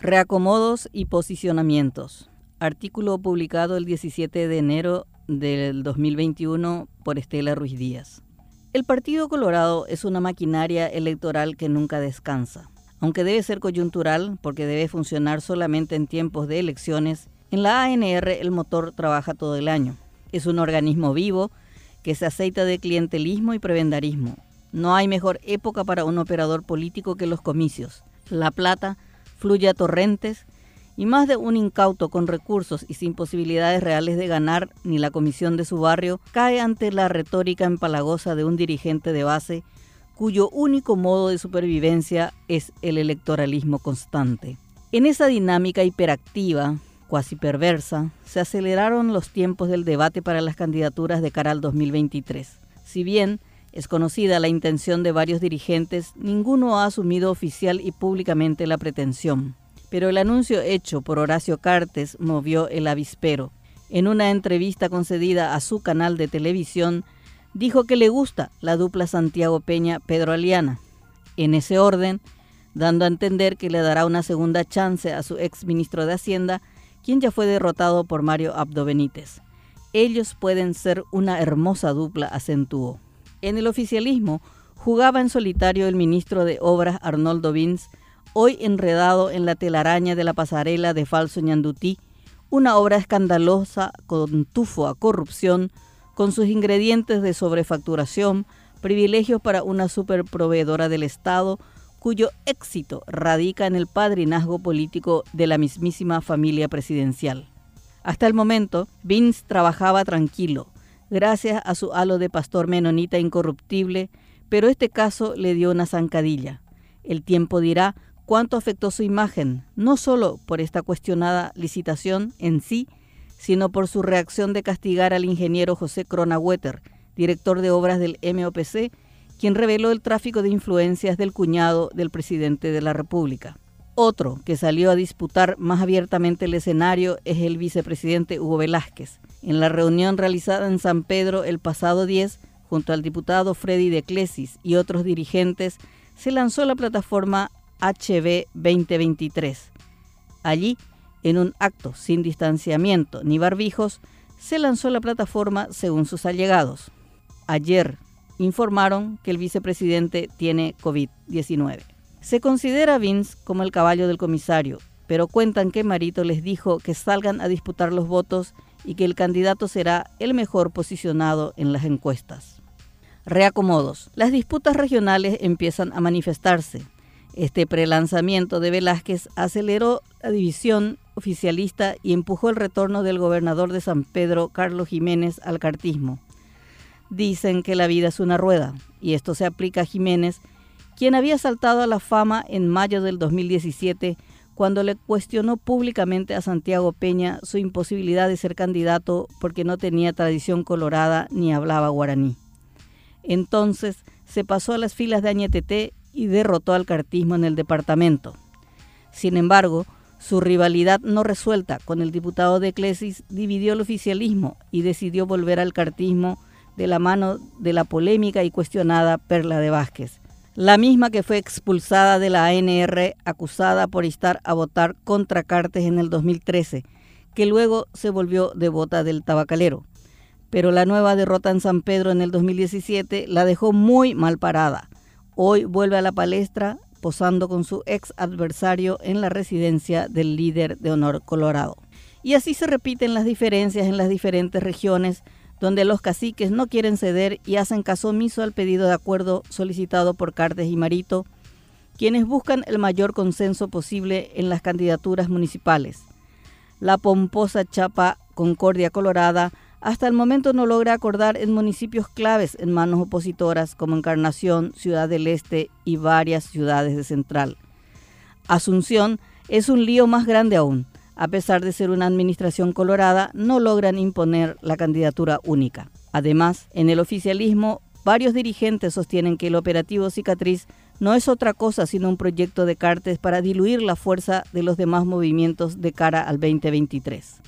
Reacomodos y posicionamientos. Artículo publicado el 17 de enero del 2021 por Estela Ruiz Díaz. El Partido Colorado es una maquinaria electoral que nunca descansa. Aunque debe ser coyuntural porque debe funcionar solamente en tiempos de elecciones, en la ANR el motor trabaja todo el año. Es un organismo vivo que se aceita de clientelismo y prebendarismo. No hay mejor época para un operador político que los comicios. La plata fluye a torrentes y más de un incauto con recursos y sin posibilidades reales de ganar ni la comisión de su barrio cae ante la retórica empalagosa de un dirigente de base cuyo único modo de supervivencia es el electoralismo constante. En esa dinámica hiperactiva, cuasi perversa, se aceleraron los tiempos del debate para las candidaturas de cara al 2023. Si bien es conocida la intención de varios dirigentes, ninguno ha asumido oficial y públicamente la pretensión. Pero el anuncio hecho por Horacio Cartes movió el avispero. En una entrevista concedida a su canal de televisión, dijo que le gusta la dupla Santiago Peña-Pedro Aliana. En ese orden, dando a entender que le dará una segunda chance a su ex ministro de Hacienda, quien ya fue derrotado por Mario Abdo Benítez. Ellos pueden ser una hermosa dupla, acentuó. En el oficialismo jugaba en solitario el ministro de Obras Arnoldo Vins, hoy enredado en la telaraña de la pasarela de Falso Ñandutí, una obra escandalosa con tufo a corrupción, con sus ingredientes de sobrefacturación, privilegios para una superproveedora del Estado, cuyo éxito radica en el padrinazgo político de la mismísima familia presidencial. Hasta el momento, Vince trabajaba tranquilo, gracias a su halo de pastor menonita incorruptible, pero este caso le dio una zancadilla. El tiempo dirá cuánto afectó su imagen, no solo por esta cuestionada licitación en sí, sino por su reacción de castigar al ingeniero José Cronawetter, director de obras del MOPC, quien reveló el tráfico de influencias del cuñado del presidente de la República. Otro que salió a disputar más abiertamente el escenario es el vicepresidente Hugo Velázquez. En la reunión realizada en San Pedro el pasado 10, junto al diputado Freddy de Clesis y otros dirigentes, se lanzó la plataforma HB 2023. Allí, en un acto sin distanciamiento ni barbijos, se lanzó la plataforma según sus allegados. Ayer informaron que el vicepresidente tiene COVID-19. Se considera Vince como el caballo del comisario, pero cuentan que Marito les dijo que salgan a disputar los votos y que el candidato será el mejor posicionado en las encuestas. Reacomodos. Las disputas regionales empiezan a manifestarse. Este prelanzamiento de Velázquez aceleró la división oficialista y empujó el retorno del gobernador de San Pedro, Carlos Jiménez, al cartismo. Dicen que la vida es una rueda, y esto se aplica a Jiménez, quien había saltado a la fama en mayo del 2017 cuando le cuestionó públicamente a Santiago Peña su imposibilidad de ser candidato porque no tenía tradición colorada ni hablaba guaraní. Entonces se pasó a las filas de Añetete y derrotó al cartismo en el departamento. Sin embargo, su rivalidad no resuelta con el diputado de Clesis dividió el oficialismo y decidió volver al cartismo de la mano de la polémica y cuestionada Perla de Vázquez, la misma que fue expulsada de la ANR acusada por estar a votar contra Cartes en el 2013, que luego se volvió devota del tabacalero. Pero la nueva derrota en San Pedro en el 2017 la dejó muy mal parada. Hoy vuelve a la palestra posando con su ex adversario en la residencia del líder de honor Colorado. Y así se repiten las diferencias en las diferentes regiones donde los caciques no quieren ceder y hacen caso omiso al pedido de acuerdo solicitado por Cartes y Marito, quienes buscan el mayor consenso posible en las candidaturas municipales. La pomposa chapa Concordia Colorada hasta el momento no logra acordar en municipios claves en manos opositoras como Encarnación, Ciudad del Este y varias ciudades de Central. Asunción es un lío más grande aún. A pesar de ser una administración colorada, no logran imponer la candidatura única. Además, en el oficialismo, varios dirigentes sostienen que el operativo Cicatriz no es otra cosa sino un proyecto de Cartes para diluir la fuerza de los demás movimientos de cara al 2023.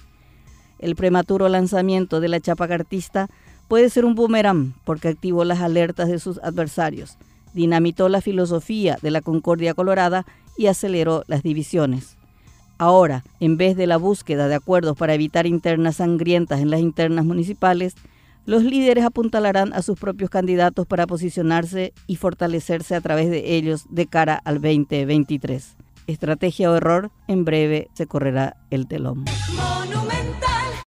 El prematuro lanzamiento de la chapa cartista puede ser un boomerang porque activó las alertas de sus adversarios, dinamitó la filosofía de la Concordia Colorada y aceleró las divisiones. Ahora, en vez de la búsqueda de acuerdos para evitar internas sangrientas en las internas municipales, los líderes apuntalarán a sus propios candidatos para posicionarse y fortalecerse a través de ellos de cara al 2023. Estrategia o error, en breve se correrá el telón.